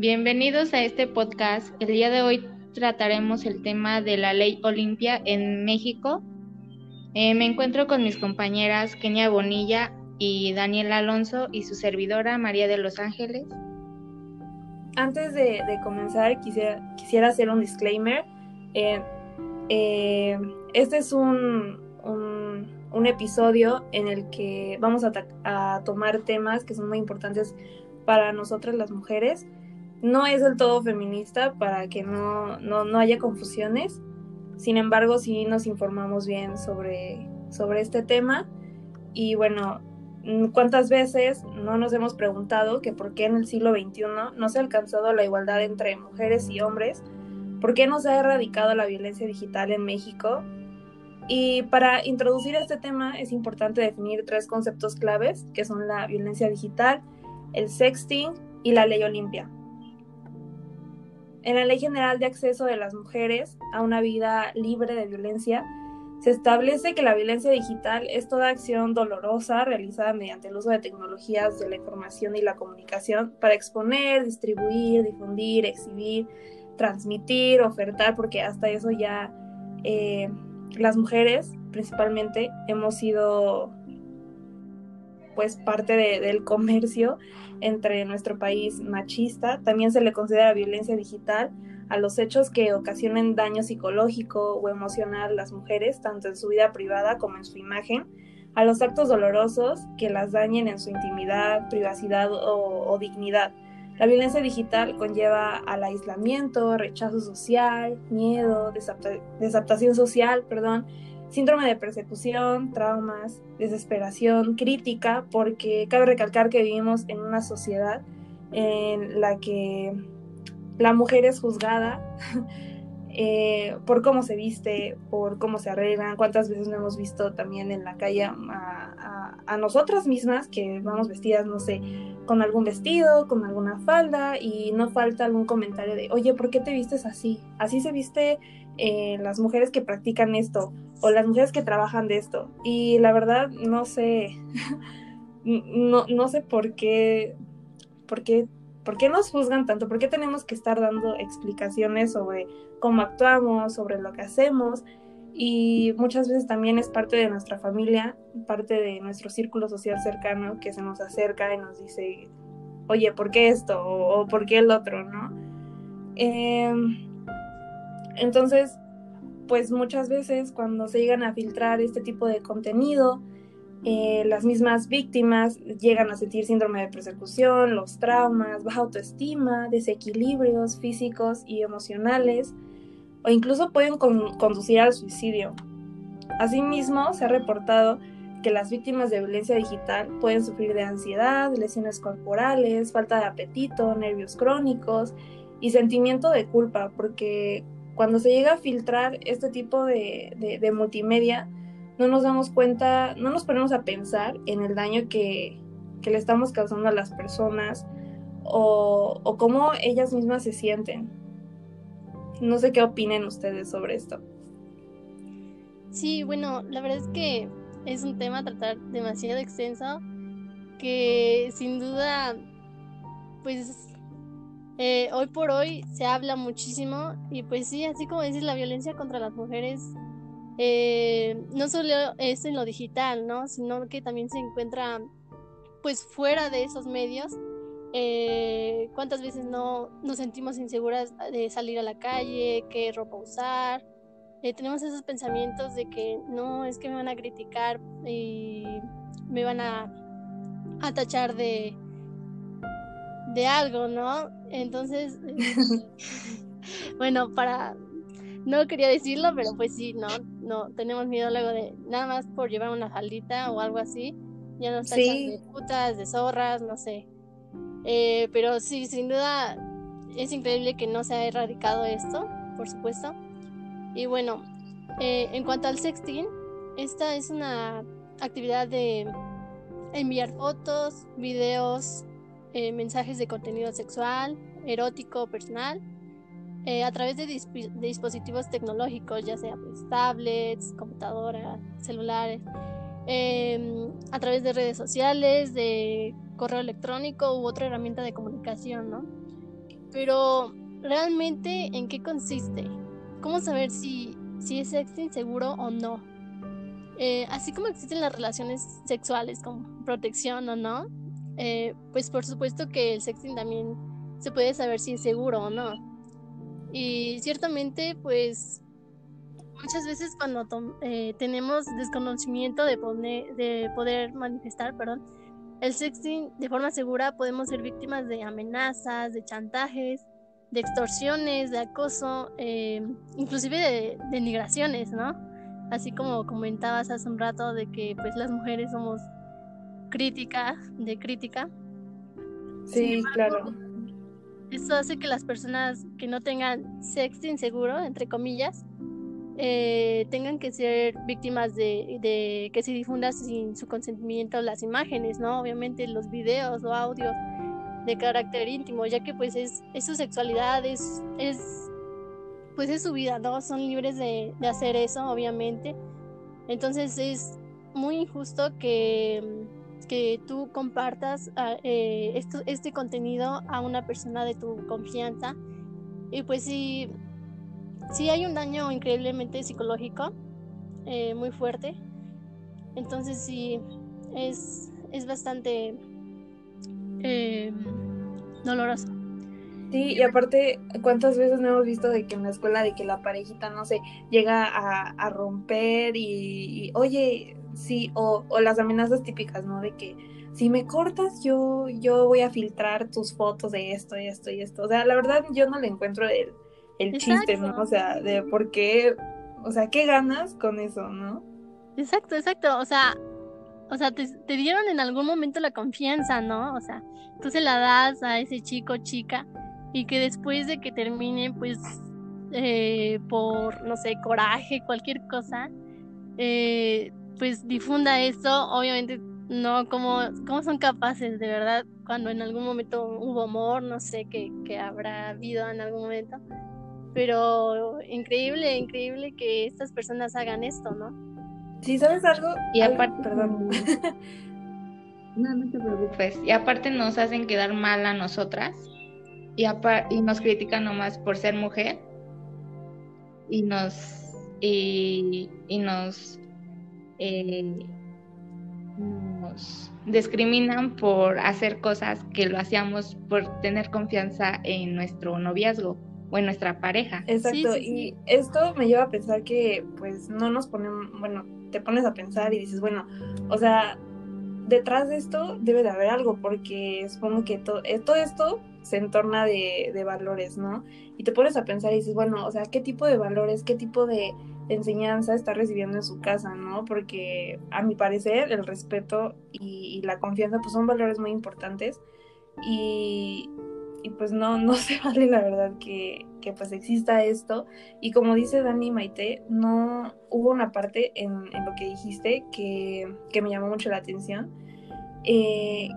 Bienvenidos a este podcast. El día de hoy trataremos el tema de la ley Olimpia en México. Eh, me encuentro con mis compañeras Kenia Bonilla y Daniel Alonso y su servidora María de los Ángeles. Antes de, comenzar, quisiera, quisiera, hacer un disclaimer. Eh, eh, este es un, un, episodio en el que vamos a, a tomar temas que son muy importantes para nosotras las mujeres no es del todo feminista para que no, no, haya confusiones. Sin embargo, sí nos informamos bien sobre, sobre este tema. Y bueno, ¿cuántas veces no nos hemos preguntado que por qué en el siglo XXI no se ha alcanzado la igualdad entre mujeres y hombres? ¿Por qué no se ha erradicado la violencia digital en México? Y para introducir este tema es importante definir tres conceptos claves, que son la violencia digital, el sexting y la ley Olimpia. En la Ley General de Acceso de las Mujeres a una vida libre de violencia, se establece que la violencia digital es toda acción dolorosa realizada mediante el uso de tecnologías de la información y la comunicación para exponer, distribuir, difundir, exhibir, transmitir, ofertar, porque hasta eso ya eh, las mujeres principalmente hemos sido pues parte del comercio entre nuestro país machista. También se le considera violencia digital a los hechos que ocasionen daño psicológico o emocional a las mujeres, tanto en su vida privada como en su imagen, a los actos dolorosos que las dañen en su intimidad, privacidad o, o dignidad. La violencia digital conlleva al aislamiento, rechazo social, miedo, desaptación social, perdón, síndrome de persecución, traumas, desesperación, crítica, porque cabe recalcar que vivimos en una sociedad en la que la mujer es juzgada eh, por cómo se viste, por cómo se arreglan, cuántas veces no hemos visto también en la calle a, a, nosotras mismas que vamos vestidas, no sé, con algún vestido, con alguna falda y no falta algún comentario de, oye, ¿por qué te vistes así? Así se viste eh, las mujeres que practican esto o las mujeres que trabajan de esto. Y la verdad, no sé, no, no sé por qué, por qué, por qué nos juzgan tanto, por qué tenemos que estar dando explicaciones sobre cómo actuamos, sobre lo que hacemos. Y muchas veces también es parte de nuestra familia, parte de nuestro círculo social cercano que se nos acerca y nos dice, oye, ¿por qué esto? O, ¿por qué el otro? ¿No? Eh, entonces, pues muchas veces cuando se llegan a filtrar este tipo de contenido, eh, las mismas víctimas llegan a sentir síndrome de persecución, los traumas, baja autoestima, desequilibrios físicos y emocionales, o incluso pueden conducir al suicidio. Asimismo, se ha reportado que las víctimas de violencia digital pueden sufrir de ansiedad, lesiones corporales, falta de apetito, nervios crónicos y sentimiento de culpa, porque cuando se llega a filtrar este tipo de, multimedia, no nos damos cuenta, no nos ponemos a pensar en el daño que, le estamos causando a las personas o, o, cómo ellas mismas se sienten. No sé qué opinen ustedes sobre esto. Sí, bueno, la verdad es que es un tema a tratar demasiado extenso que sin duda pues eh, hoy por hoy se habla muchísimo y pues sí, así como dices, la violencia contra las mujeres eh, no solo es en lo digital, ¿no? Sino que también se encuentra pues fuera de esos medios. Eh, ¿Cuántas veces no nos sentimos inseguras de salir a la calle, qué ropa usar? tenemos esos pensamientos de que no, es que me van a criticar y me van a, a tachar de, de algo, ¿no? Entonces, bueno, para, no quería decirlo, pero pues sí, no, no, tenemos miedo luego de nada más por llevar una faldita o algo así, ya nos tachan de putas, de zorras, no sé. Eh, pero sí, sin duda es increíble que no se ha erradicado esto, por supuesto. Y bueno, eh, en cuanto al sexting, esta es una actividad de enviar fotos, videos, eh, mensajes de contenido sexual, erótico, personal, eh, a través de, dispositivos tecnológicos, ya sea pues, tablets, computadoras, celulares, em, a través de redes sociales, de correo electrónico u otra herramienta de comunicación, ¿no? Pero realmente, ¿en qué consiste? ¿Cómo saber si, si es sexting seguro o no? Eh, así como existen las relaciones sexuales con protección o no, eh, pues por supuesto que el sexting también se puede saber si es seguro o no. Y ciertamente, pues muchas veces cuando eh, tenemos desconocimiento de, de poder manifestar, perdón, el sexting de forma segura podemos ser víctimas de amenazas, de chantajes, de extorsiones, de acoso, eh, inclusive de denigraciones, ¿no? Así como comentabas hace un rato de que pues las mujeres somos crítica, de crítica. Sí, claro. Eso hace que las personas que no tengan sexting seguro, entre comillas, eh, tengan que ser víctimas de, que se difunda sin su consentimiento las imágenes, ¿no? Obviamente los videos o audios de carácter íntimo, ya que pues es, su sexualidad, es, pues es su vida, ¿no? Son libres de, hacer eso, obviamente. Entonces es muy injusto que, que tú compartas ah, eh, este contenido a una persona de tu confianza. Y pues sí, sí hay un daño increíblemente psicológico, eh, muy fuerte. Entonces sí, es, es bastante eh, doloroso. Sí, y aparte, ¿cuántas veces no hemos visto de que en la escuela de que la parejita, no sé, llega a, romper y, oye, sí, o, o, las amenazas típicas, ¿no? De que si me cortas, yo, yo voy a filtrar tus fotos de esto y esto y esto. O sea, la verdad yo no le encuentro el, el chiste, ¿no? O sea, de por qué, o sea, ¿qué ganas con eso, no? Exacto, exacto, o sea, o sea, te, dieron en algún momento la confianza, ¿no? O sea, tú se la das a ese chico, chica, y que después de que termine, pues, eh, por, no sé, coraje, cualquier cosa, eh, pues difunda esto, obviamente no, ¿cómo, ¿cómo son capaces de verdad cuando en algún momento hubo amor, no sé, que, que habrá habido en algún momento, pero increíble, increíble que estas personas hagan esto, ¿no? Sí, ¿sabes algo? Y aparte, perdón. no, no te preocupes. Y aparte nos hacen quedar mal a nosotras y, y nos critican nomás por ser mujer y nos y, nos, eh, nos discriminan por hacer cosas que lo hacíamos por tener confianza en nuestro noviazgo o en nuestra pareja. Exacto, y esto me lleva a pensar que pues no nos ponemos, bueno, te pones a pensar y dices, bueno, o sea, detrás de esto debe de haber algo, porque supongo que eh, todo esto se entorna de, de, valores, ¿no? Y te pones a pensar y dices, bueno, o sea, ¿qué tipo de valores, qué tipo de enseñanza está recibiendo en su casa, ¿no? Porque a mi parecer el respeto y, la confianza pues son valores muy importantes y, pues no, no se vale la verdad que, que, pues exista esto. Y como dice Dani Maite, no hubo una parte en, en lo que dijiste que, que, me llamó mucho la atención, eh,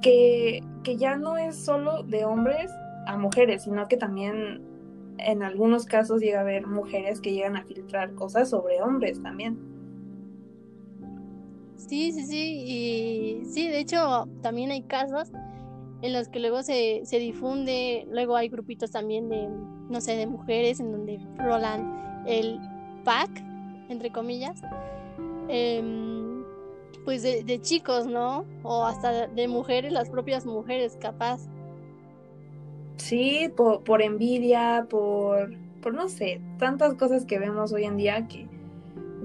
que, que ya no es solo de hombres a mujeres, sino que también en algunos casos llega a haber mujeres que llegan a filtrar cosas sobre hombres también. Sí, sí, sí, y sí, de hecho también hay casos en los que luego se, se difunde, luego hay grupitos también de, no sé, de mujeres en donde rolan el pack, entre comillas, em, pues de, chicos, ¿no? O hasta de mujeres, las propias mujeres, capaz. Sí, por, por envidia, por, por no sé, tantas cosas que vemos hoy en día que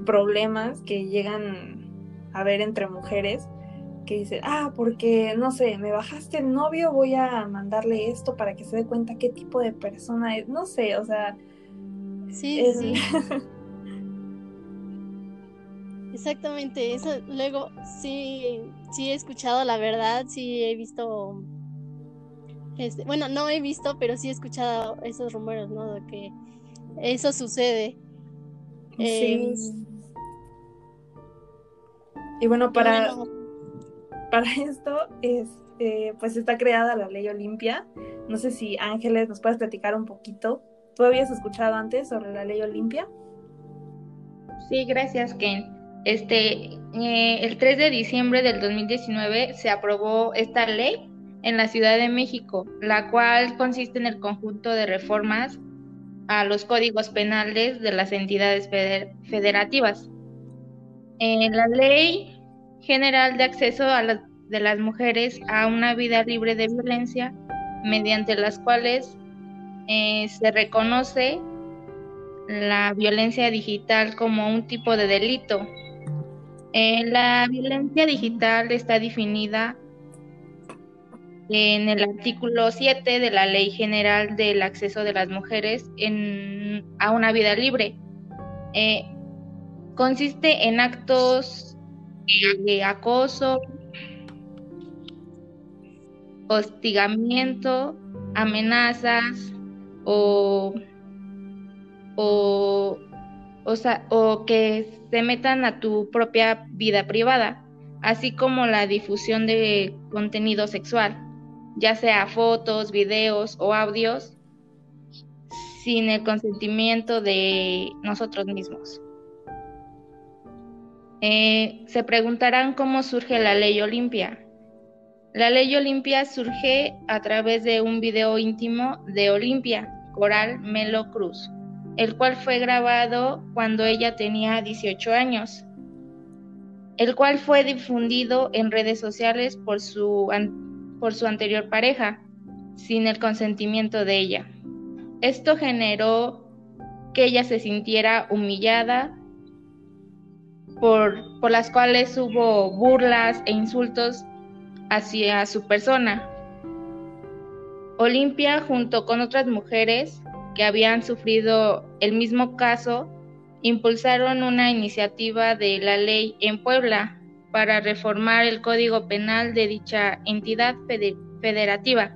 problemas que llegan a ver entre mujeres que dice, ah, porque, no sé, me bajaste el novio, voy a mandarle esto para que se dé cuenta qué tipo de persona es, no sé, o sea... Sí, sí. Exactamente, eso luego sí, sí he escuchado la verdad, sí he visto, este, bueno, no he visto, pero sí he escuchado esos rumores, ¿no? De que eso sucede. Sí. Em, y bueno, para para esto, este, pues está creada la ley Olimpia. No sé si Ángeles nos puedes platicar un poquito. ¿Tú habías escuchado antes sobre la ley Olimpia? Sí, gracias, Ken. Este, eh, el 3 de diciembre del 2019 se aprobó esta ley en la Ciudad de México, la cual consiste en el conjunto de reformas a los códigos penales de las entidades federativas. En la Ley General de Acceso de las Mujeres a una vida libre de violencia, mediante las cuales eh, se reconoce la violencia digital como un tipo de delito. Eh, la violencia digital está definida en el artículo 7 de la Ley General del Acceso de las Mujeres a una vida libre. Eh, consiste en actos de acoso, hostigamiento, amenazas o, o, o que se metan a tu propia vida privada, así como la difusión de contenido sexual ya sea fotos, videos o audios, sin el consentimiento de nosotros mismos. Eh, se preguntarán cómo surge la ley Olimpia. La ley Olimpia surge a través de un video íntimo de Olimpia, Coral Melo Cruz, el cual fue grabado cuando ella tenía 18 años, el cual fue difundido en redes sociales por su por su anterior pareja, sin el consentimiento de ella. Esto generó que ella se sintiera humillada, por, por las cuales hubo burlas e insultos hacia su persona. Olimpia, junto con otras mujeres que habían sufrido el mismo caso, impulsaron una iniciativa de la ley en Puebla para reformar el Código Penal de dicha entidad federativa,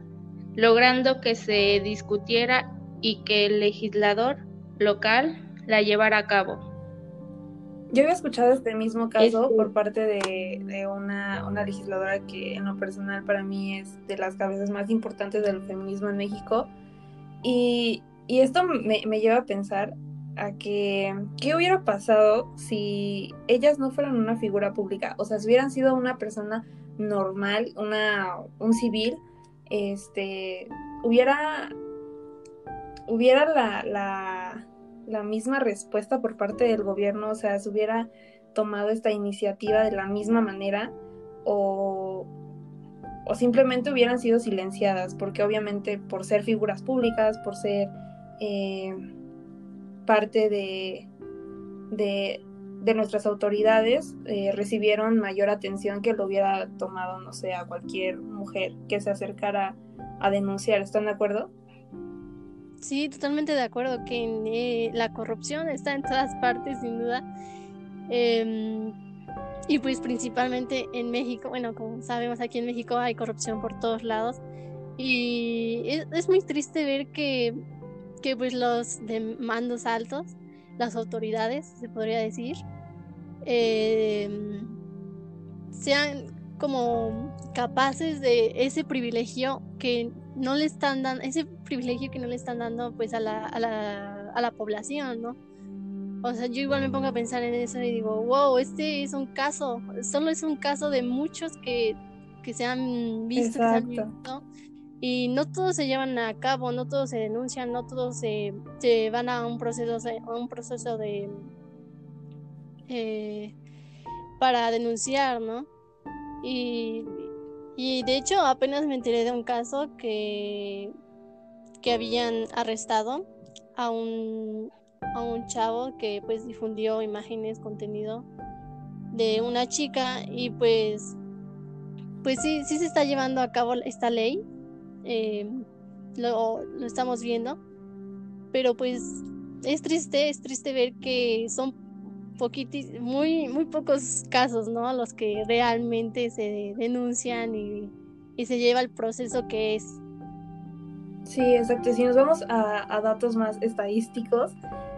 logrando que se discutiera y que el legislador local la llevara a cabo. Yo había escuchado este mismo caso este por parte de, una, legisladora que en lo personal para mí es de las cabezas más importantes del feminismo en México. Y, esto me, me, lleva a pensar a que qué hubiera pasado si ellas no fueran una figura pública, o sea, si hubieran sido una persona normal, una un civil, este hubiera hubiera la, la, la misma respuesta por parte del gobierno, o sea, se hubiera tomado esta iniciativa de la misma manera o, o simplemente hubieran sido silenciadas, porque obviamente por ser figuras públicas, por ser eh, parte de, de, nuestras autoridades eh, recibieron mayor atención que lo hubiera tomado, no sé, a cualquier mujer que se acercara a denunciar. ¿Están de acuerdo? Sí, totalmente de acuerdo que eh, la corrupción está en todas partes, sin duda. Em, y pues principalmente en México, bueno, como sabemos aquí en México hay corrupción por todos lados. Y es muy triste ver que que pues los de mandos altos, las autoridades, se podría decir, em, sean como capaces de ese privilegio que no le están dando, ese privilegio que no le están dando pues a la, a la, a la población, ¿no? O sea, yo igual me pongo a pensar en eso y digo, wow, este es un caso, solo es un caso de muchos que, que se han visto, que se han visto y no todos se llevan a cabo, no todos se denuncian, no todos se, van a un proceso, a un proceso de eh, para denunciar, ¿no? Y, y, de hecho apenas me enteré de un caso que, que habían arrestado a un, a un chavo que pues difundió imágenes, contenido de una chica y pues pues sí, sí se está llevando a cabo esta ley eh, lo, estamos viendo, pero pues es triste, es triste ver que son poquitis, muy, muy pocos casos, ¿no? Los que realmente se denuncian y, se lleva el proceso que es. Sí, exacto. Si nos vamos a datos más estadísticos,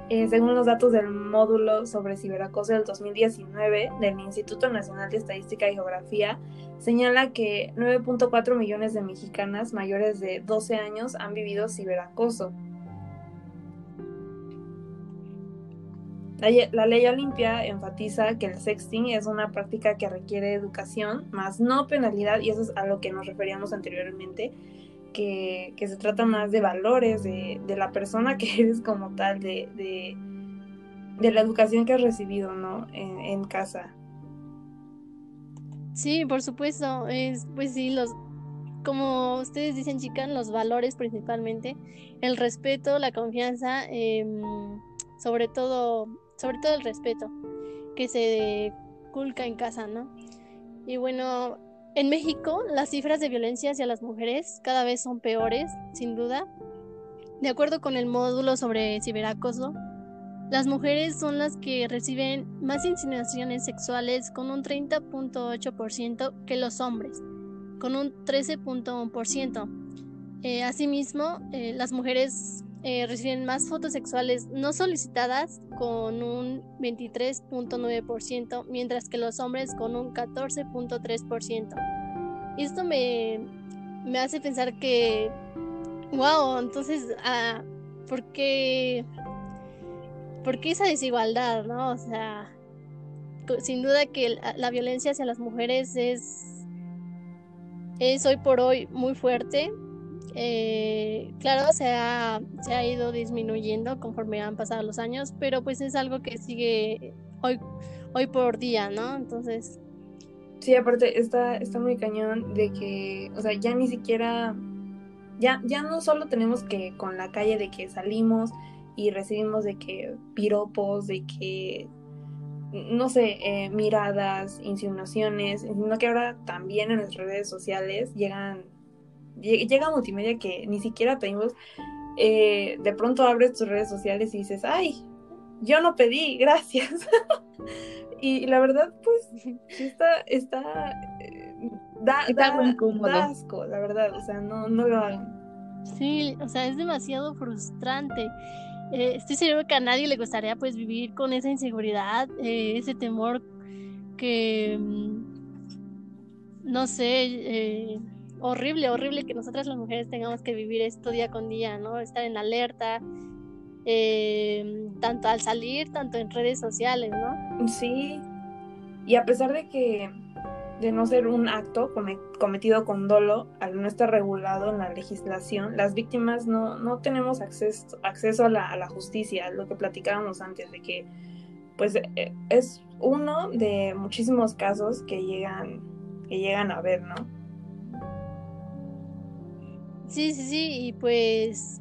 eh, según los datos del módulo sobre ciberacoso del 2019 del Instituto Nacional de Estadística y Geografía, señala que 9.4 millones de mexicanas mayores de 12 años han vivido ciberacoso. La, ley Olimpia enfatiza que el sexting es una práctica que requiere educación, más no penalidad, y eso es a lo que nos referíamos anteriormente, que, se trata más de valores, de, la persona que eres como tal, de, de, la educación que has recibido, ¿no? En, casa. Sí, por supuesto. Es, pues sí, los, como ustedes dicen, chicas, los valores principalmente, el respeto, la confianza, em, sobre todo sobre todo el respeto que se culca en casa, ¿no? Y bueno, en México las cifras de violencia hacia las mujeres cada vez son peores, sin duda. De acuerdo con el módulo sobre ciberacoso, las mujeres son las que reciben más insinuaciones sexuales con un 30.8% que los hombres, con un 13.1%. Eh, asimismo, eh, las mujeres eh, reciben más fotos sexuales no solicitadas con un 23.9%, mientras que los hombres con un 14.3%. Y esto me, me hace pensar que, wow, entonces, ah, ¿por, qué, ¿por qué esa desigualdad? ¿no? O sea, sin duda que la violencia hacia las mujeres es, es hoy por hoy muy fuerte eh, claro, se ha, se ha ido disminuyendo conforme han pasado los años, pero pues es algo que sigue hoy, hoy por día, ¿no? Entonces... Sí, aparte está, está muy cañón de que, o sea, ya ni siquiera, ya, ya no solo tenemos que con la calle de que salimos y recibimos de que piropos, de que, no sé, eh, miradas, insinuaciones, sino que ahora también en nuestras redes sociales llegan llega multimedia que ni siquiera pedimos. Eh, de pronto abres tus redes sociales y dices, ay, yo no pedí, gracias. y, la verdad, pues, está, está, eh, da, asco, la verdad, o sea, no, no lo hagan. Sí, o sea, es demasiado frustrante. Eh, estoy seguro que a nadie le gustaría pues vivir con esa inseguridad, ese temor que, mm, no sé, horrible, horrible que nosotras las mujeres tengamos que vivir esto día con día, ¿no? Estar en alerta, eh, tanto al salir, tanto en redes sociales, ¿no? Sí. Y a pesar de que de no ser un acto cometido con dolo, al no estar regulado en la legislación, las víctimas no, no tenemos acceso, acceso a, la, a la justicia, lo que platicábamos antes, de que pues eh, es uno de muchísimos casos que llegan, que llegan a ver, ¿no? Sí, sí, sí, y pues,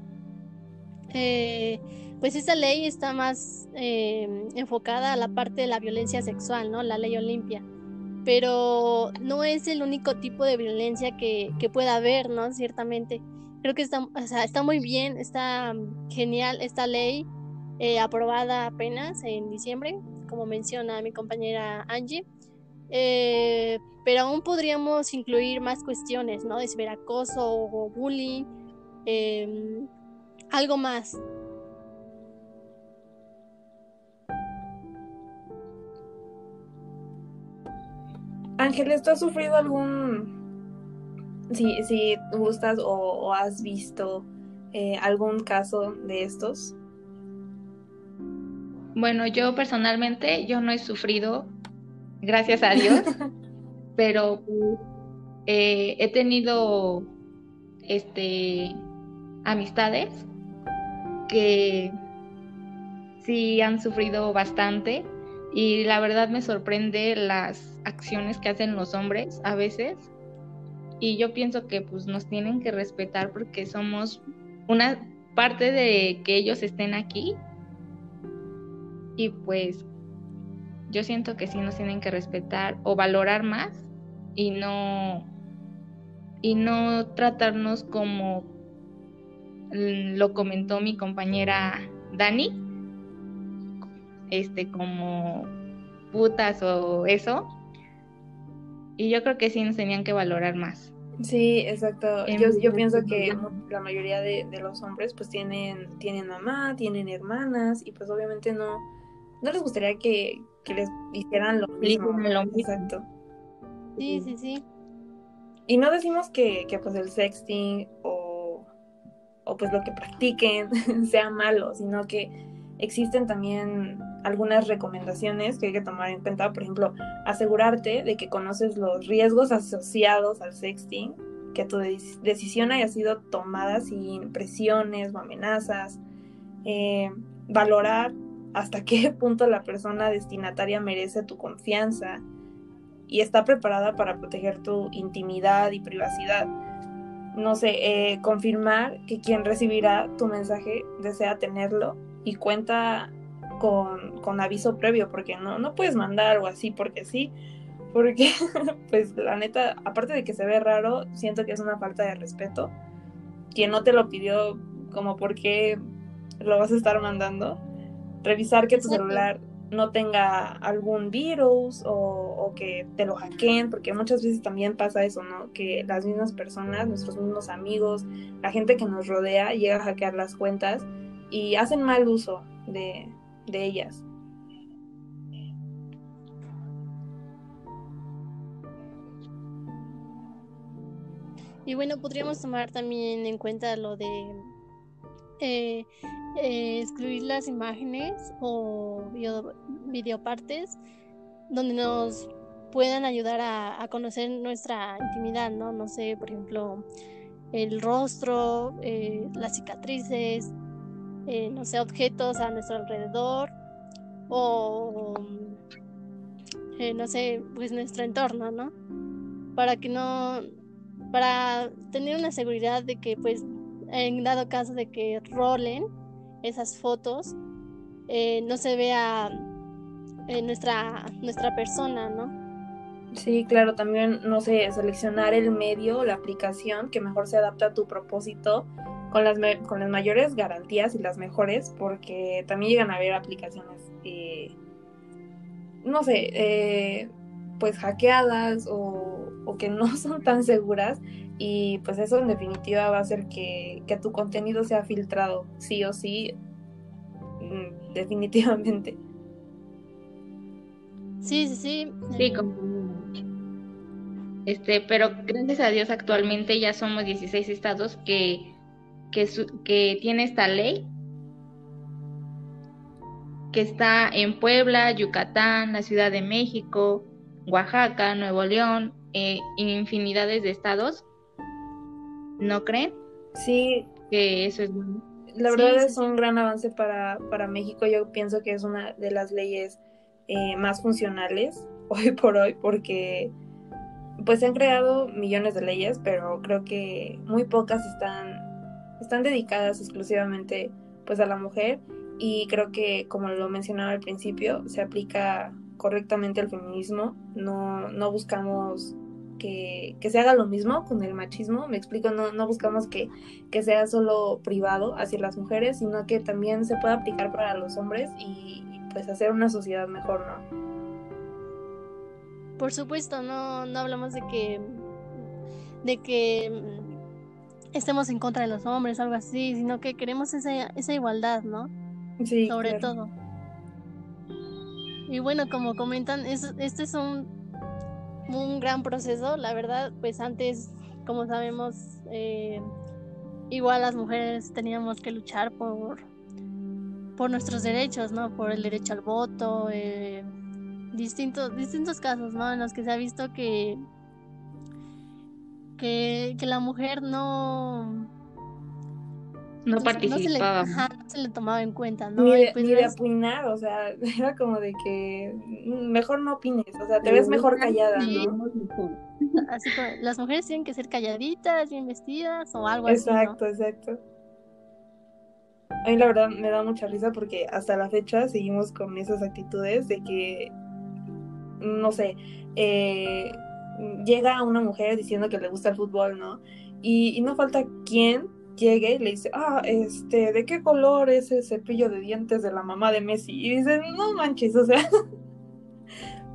eh, pues esta ley está más eh, enfocada a la parte de la violencia sexual, ¿no? La ley Olimpia. Pero no es el único tipo de violencia que, que pueda haber, ¿no? Ciertamente. Creo que está, o sea, está muy bien, está genial esta ley eh, aprobada apenas en diciembre, como menciona mi compañera Angie. Eh, pero aún podríamos incluir más cuestiones, ¿no? De ciberacoso o bullying, em, algo más. Ángeles, ¿tú has sufrido algún, si, si gustas o, has visto eh, algún caso de estos? Bueno, yo personalmente, yo no he sufrido gracias a Dios, pero eh, he tenido este amistades que sí han sufrido bastante y la verdad me sorprende las acciones que hacen los hombres a veces. Y yo pienso que pues nos tienen que respetar porque somos una parte de que ellos estén aquí. Y pues yo siento que sí nos tienen que respetar o valorar más y no y no tratarnos como lo comentó mi compañera Dani este como putas o eso. Y yo creo que sí nos tenían que valorar más. Sí exacto. Yo, yo pienso que la mayoría de, de, los hombres pues tienen tienen mamá tienen hermanas y pues obviamente no no les gustaría que, que les hicieran lo mismo. Exacto. Sí, sí, sí. Y no decimos que, que pues el sexting o, o pues lo que practiquen sea malo, sino que existen también algunas recomendaciones que hay que tomar en cuenta. Por ejemplo, asegurarte de que conoces los riesgos asociados al sexting, que tu decisión haya sido tomada sin presiones o amenazas. Eh, valorar hasta qué punto la persona destinataria merece tu confianza y está preparada para proteger tu intimidad y privacidad. No sé, eh, confirmar que quien recibirá tu mensaje desea tenerlo y cuenta con, con, aviso previo, porque no, no puedes mandar algo así porque sí, porque pues la neta, aparte de que se ve raro, siento que es una falta de respeto. Quien no te lo pidió, como porque lo vas a estar mandando, revisar que tu celular no tenga algún virus o, que te lo hackeen, porque muchas veces también pasa eso, ¿no? Que las mismas personas, nuestros mismos amigos, la gente que nos rodea llega a hackear las cuentas y hacen mal uso de, de ellas. Y bueno, podríamos tomar también en cuenta lo de eh, eh, excluir las imágenes o video, videopartes donde nos puedan ayudar a, conocer nuestra intimidad, ¿no? No sé, por ejemplo, el rostro, eh, las cicatrices, no sé, objetos a nuestro alrededor o, no sé, pues nuestro entorno, ¿no? Para que no, para tener una seguridad de que pues en dado caso de que rolen esas fotos, eh, no se vea eh, nuestra, nuestra persona, ¿no? Sí, claro, también, no sé, seleccionar el medio, la aplicación que mejor se adapta a tu propósito con las, con las mayores garantías y las mejores, porque también llegan a haber aplicaciones, eh, no sé, pues hackeadas o, o, que no son tan seguras y pues eso en definitiva va a hacer que, tu contenido sea filtrado, sí o sí, mm, definitivamente. Sí, sí, sí. Sí, este, pero gracias a Dios actualmente ya somos 16 estados que, que, que tiene esta ley, que está en Puebla, Yucatán, la Ciudad de México, Oaxaca, Nuevo León, eh, infinidades de estados ¿No creen? Sí. Que eso es La verdad es un gran avance para, para México. Yo pienso que es una de las leyes eh, más funcionales hoy por hoy porque pues se han creado millones de leyes, pero creo que muy pocas están, están dedicadas exclusivamente pues a la mujer y creo que como lo mencionaba al principio se aplica correctamente al feminismo, no, no buscamos que, se haga lo mismo con el machismo. Me explico, no, no buscamos que, que, sea solo privado hacia las mujeres, sino que también se pueda aplicar para los hombres y, pues hacer una sociedad mejor, ¿no? Por supuesto, no, no hablamos de que de que estemos en contra de los hombres algo así, sino que queremos esa, esa igualdad, ¿no? Sí. Sobre todo. Y bueno, como comentan, es, este es un un gran proceso, la verdad, pues antes, como sabemos, eh, igual las mujeres teníamos que luchar por, por nuestros derechos, ¿no? Por el derecho al voto, eh, distintos, distintos casos, ¿no? En los que se ha visto que, que, que la mujer no no participaba. No se, le, tomaba en cuenta, ¿no? Ni de, pues o sea, era como de que mejor no opines, o sea, te ves mejor callada, ¿no? Así que las mujeres tienen que ser calladitas, bien vestidas o algo así. Exacto, exacto. A mí la verdad me da mucha risa porque hasta la fecha seguimos con esas actitudes de que, no sé, eh, llega una mujer diciendo que le gusta el fútbol, ¿no? Y, y no falta quien llegue y le dice, ah, este, ¿de qué color es el cepillo de dientes de la mamá de Messi? Y dice, no manches, o sea.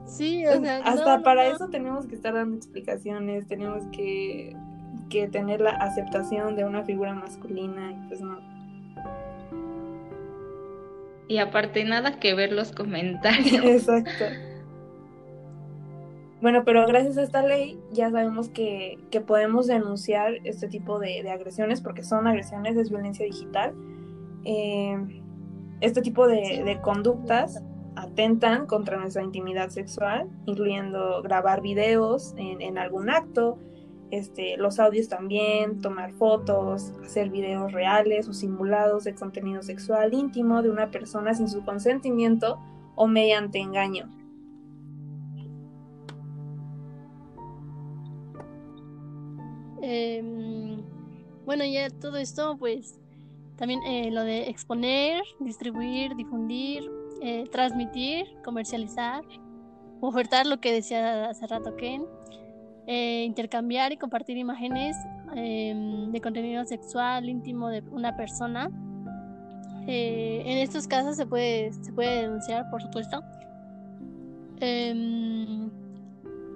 Sí, o sea, hasta para eso tenemos que estar dando explicaciones, tenemos que, que tener la aceptación de una figura masculina y pues no. Y aparte nada que ver los comentarios. Exacto. Bueno, pero gracias a esta ley ya sabemos que, podemos denunciar este tipo de, agresiones porque son agresiones, es violencia digital. Eh, este tipo de, conductas atentan contra nuestra intimidad sexual, incluyendo grabar videos en, en algún acto, este, los audios también, tomar fotos, hacer videos reales o simulados de contenido sexual íntimo de una persona sin su consentimiento o mediante engaño. Em, bueno, ya todo esto, pues también eh, lo de exponer, distribuir, difundir, eh, transmitir, comercializar, ofertar lo que decía hace rato Ken, eh, intercambiar y compartir imágenes em, de contenido sexual íntimo de una persona. en estos casos se puede, se puede denunciar, por supuesto. Em,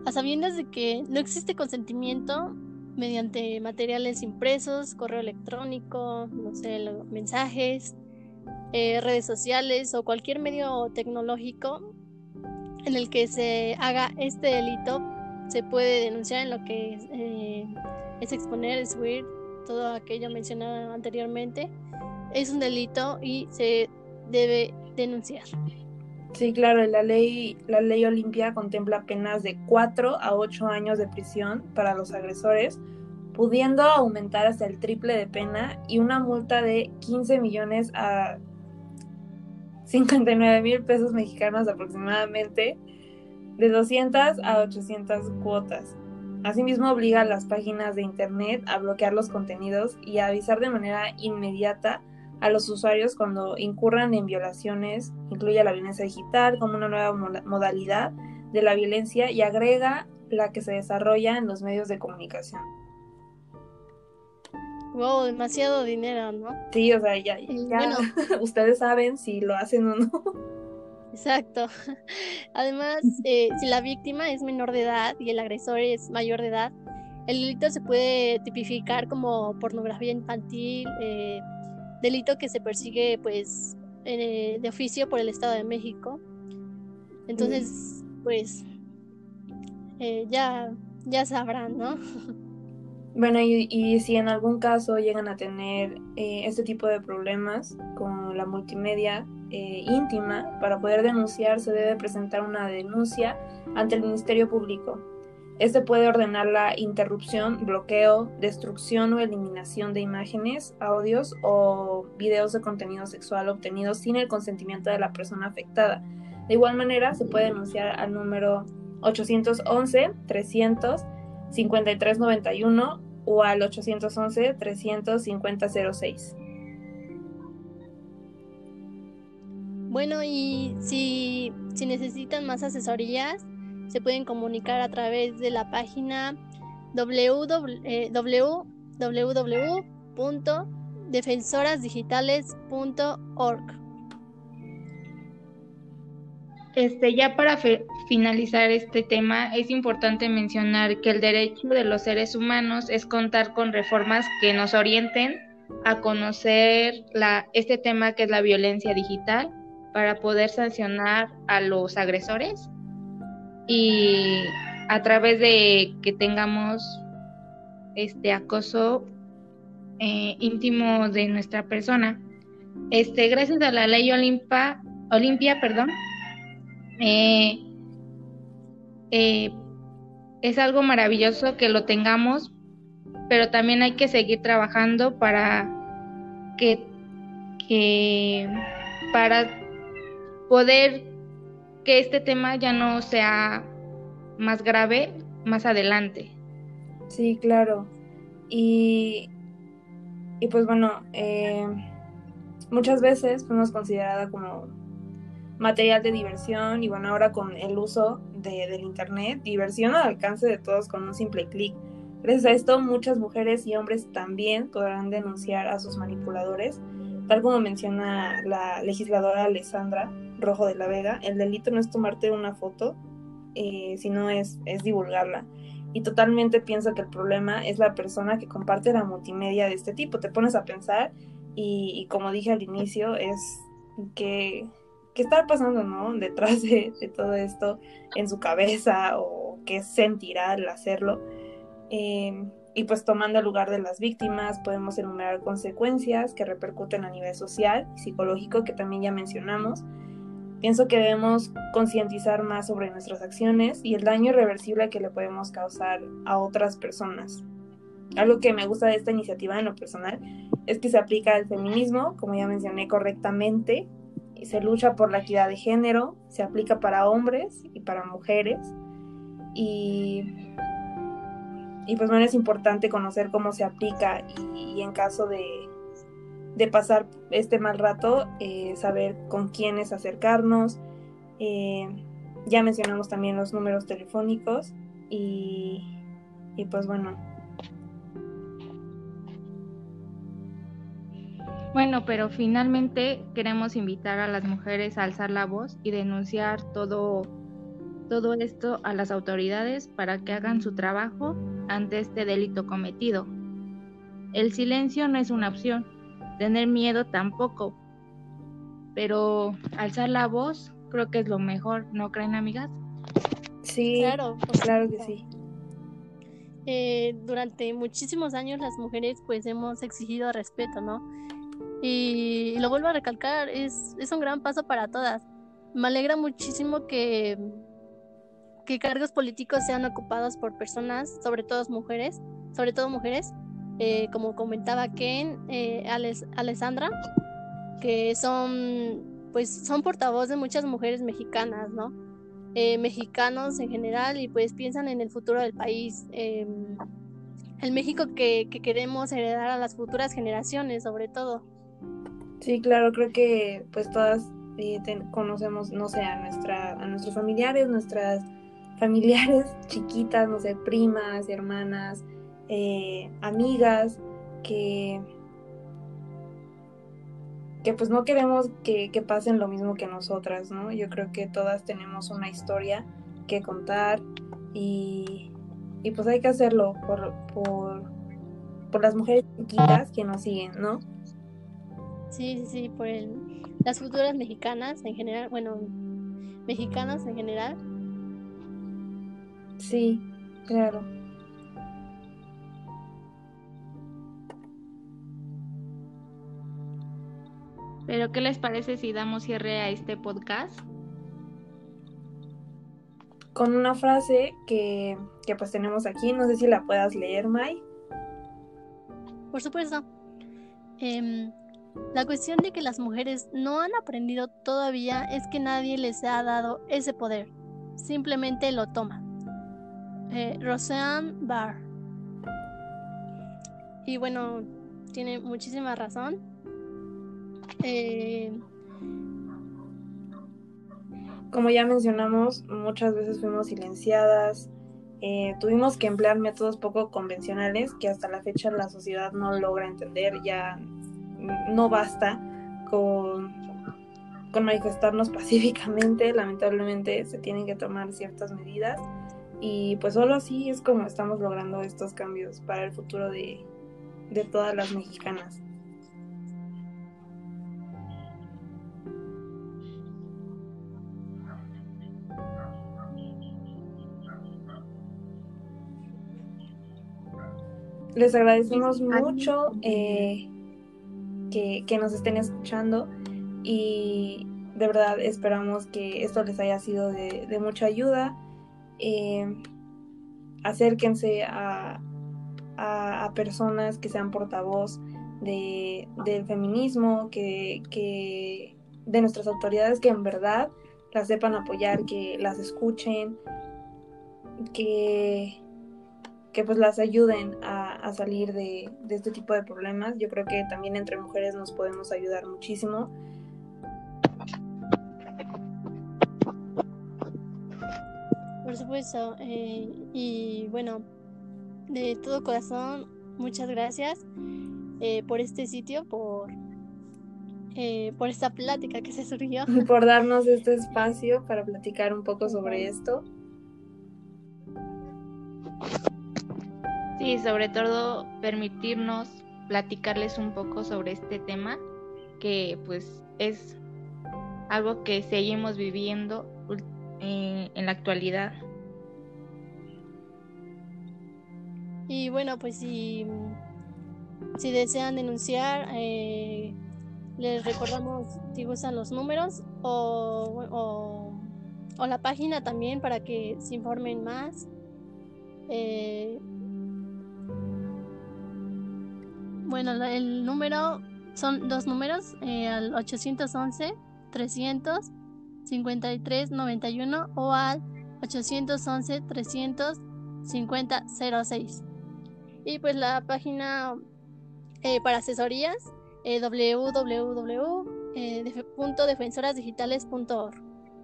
a sabiendas de que no existe consentimiento mediante materiales impresos, correo electrónico, no sé, mensajes, eh, redes sociales o cualquier medio tecnológico en el que se haga este delito, se puede denunciar en lo que eh, es exponer, subir todo aquello mencionado anteriormente. Es un delito y se debe denunciar. Sí, claro, la ley, la ley Olimpia contempla penas de 4 a 8 años de prisión para los agresores, pudiendo aumentar hasta el triple de pena y una multa de 15 millones a 59 mil pesos mexicanos aproximadamente, de 200 a 800 cuotas. Asimismo, obliga a las páginas de Internet a bloquear los contenidos y a avisar de manera inmediata a los usuarios cuando incurran en violaciones, incluye la violencia digital como una nueva modalidad de la violencia y agrega la que se desarrolla en los medios de comunicación. Wow, demasiado dinero, ¿no? Sí, o sea, ya, ya ustedes saben si lo hacen o no. Exacto. Además, eh, si la víctima es menor de edad y el agresor es mayor de edad, el delito se puede tipificar como pornografía infantil, eh, delito que se persigue pues eh, de oficio por el Estado de México. Entonces, pues eh, ya, ya sabrán, ¿no? Bueno, y, si en algún caso llegan a tener eh, este tipo de problemas con la multimedia íntima, para poder denunciar se debe presentar una denuncia ante el Ministerio Público este puede ordenar la interrupción, bloqueo, destrucción o eliminación de imágenes, audios o videos de contenido sexual obtenidos sin el consentimiento de la persona afectada. De igual manera, se puede denunciar al número 811-300-5391 o al 811-350-06. Bueno, y si, si necesitan más asesorías, se pueden comunicar a través de la página www.defensorasdigitales.org. Este, ya para finalizar este tema, es importante mencionar que el derecho de los seres humanos es contar con reformas que nos orienten a conocer la, este tema que es la violencia digital para poder sancionar a los agresores y a través de que tengamos este acoso eh, íntimo de nuestra persona. Este, gracias a la ley Olimpa, Olimpia, perdón, eh, eh, es algo maravilloso que lo tengamos, pero también hay que seguir trabajando para que, que para poder que este tema ya no sea más grave más adelante. Sí, claro. Y, y pues bueno, eh, muchas veces fuimos considerada como material de diversión y bueno, ahora con el uso de, del Internet, diversión al alcance de todos con un simple clic. Gracias a esto, muchas mujeres y hombres también podrán denunciar a sus manipuladores, tal como menciona la legisladora Alessandra Rojo de la Vega, el delito no es tomarte una foto, eh, sino es, es divulgarla. Y totalmente pienso que el problema es la persona que comparte la multimedia de este tipo. Te pones a pensar y, como dije al inicio, es que qué está pasando, ¿no? Detrás de, todo esto en su cabeza o qué sentirá al hacerlo. Eh, y pues tomando el lugar de las víctimas, podemos enumerar consecuencias que repercuten a nivel social y psicológico, que también ya mencionamos, Pienso que debemos concientizar más sobre nuestras acciones y el daño irreversible que le podemos causar a otras personas. Algo que me gusta de esta iniciativa en lo personal es que se aplica al feminismo, como ya mencioné correctamente, y se lucha por la equidad de género, se aplica para hombres y para mujeres. Y, y pues bueno, es importante conocer cómo se aplica y, en caso de, de, pasar este mal rato, eh, saber con quiénes acercarnos. Eh, ya mencionamos también los números telefónicos y, y pues bueno, Bueno, pero finalmente queremos invitar a las mujeres a alzar la voz y denunciar todo, todo esto a las autoridades para que hagan su trabajo ante este delito cometido. El silencio no es una opción, tener miedo tampoco, pero alzar la voz creo que es lo mejor, ¿no creen amigas? Sí, claro, claro que sí. Eh, durante muchísimos años las mujeres pues hemos exigido respeto, ¿no? Y, lo vuelvo a recalcar, es, es un gran paso para todas. Me alegra muchísimo que, que cargos políticos sean ocupados por personas, sobre todo mujeres, sobre todo mujeres, eh, como comentaba Ken, eh, Alessandra, que son, pues, son portavoz de muchas mujeres mexicanas, ¿no? Eh, mexicanos en general y pues piensan en el futuro del país, em, el México que, que queremos heredar a las futuras generaciones, sobre todo. Sí, claro, creo que pues todas eh, conocemos, no sé, a, nuestra, a nuestros familiares, nuestras familiares chiquitas, no sé, primas, hermanas, eh, amigas, que, que pues no queremos que, que, pasen lo mismo que nosotras, ¿no? Yo creo que todas tenemos una historia que contar y, y pues hay que hacerlo por, por, por las mujeres chiquitas que nos siguen, ¿no? Sí, sí, sí, por el, las futuras mexicanas en general, bueno, mexicanas en general. Sí, claro. Pero, ¿qué les parece si damos cierre a este podcast? Con una frase que, que pues tenemos aquí, no sé si la puedas leer, Mai. Por supuesto. Eh, la cuestión de que las mujeres no han aprendido todavía es que nadie les ha dado ese poder. Simplemente lo toman. Eh, Roseanne Barr. Y bueno, tiene muchísima razón. Eh, Como ya mencionamos, muchas veces fuimos silenciadas. Eh, tuvimos que emplear métodos poco convencionales que hasta la fecha la sociedad no logra entender. Ya no basta con, con manifestarnos pacíficamente, lamentablemente se tienen que tomar ciertas medidas y pues solo así es como estamos logrando estos cambios para el futuro de, de todas las mexicanas. Les agradecemos mucho eh, que, nos estén escuchando y de verdad esperamos que esto les haya sido de, mucha ayuda. Eh, acérquense a, a, personas que sean portavoz de, del feminismo, que, que de nuestras autoridades que en verdad las sepan apoyar, que las escuchen, que que pues las ayuden a, salir de, este tipo de problemas. Yo creo que también entre mujeres nos podemos ayudar muchísimo. Por supuesto, eh, y bueno, de todo corazón, muchas gracias eh, por este sitio, por, eh, por esta plática que se surgió. Por darnos este espacio para platicar un poco sobre esto. Sí, sobre todo permitirnos platicarles un poco sobre este tema que pues es algo que seguimos viviendo eh, en la actualidad. Y bueno, pues si, si desean denunciar, eh, Les recordamos si gustan los números o, o, la página también para que se informen más. Eh, bueno, el número son dos números, eh, al 811 300 53 91 o al 811 350 06. Y pues la página eh, para asesorías eh, www.defensorasdigitales.org.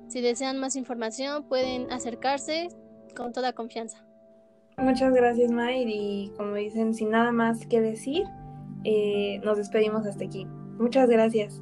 Si desean más información pueden acercarse con toda confianza. Muchas gracias Mayr y como dicen, sin nada más que decir, eh, nos despedimos hasta aquí. Muchas gracias.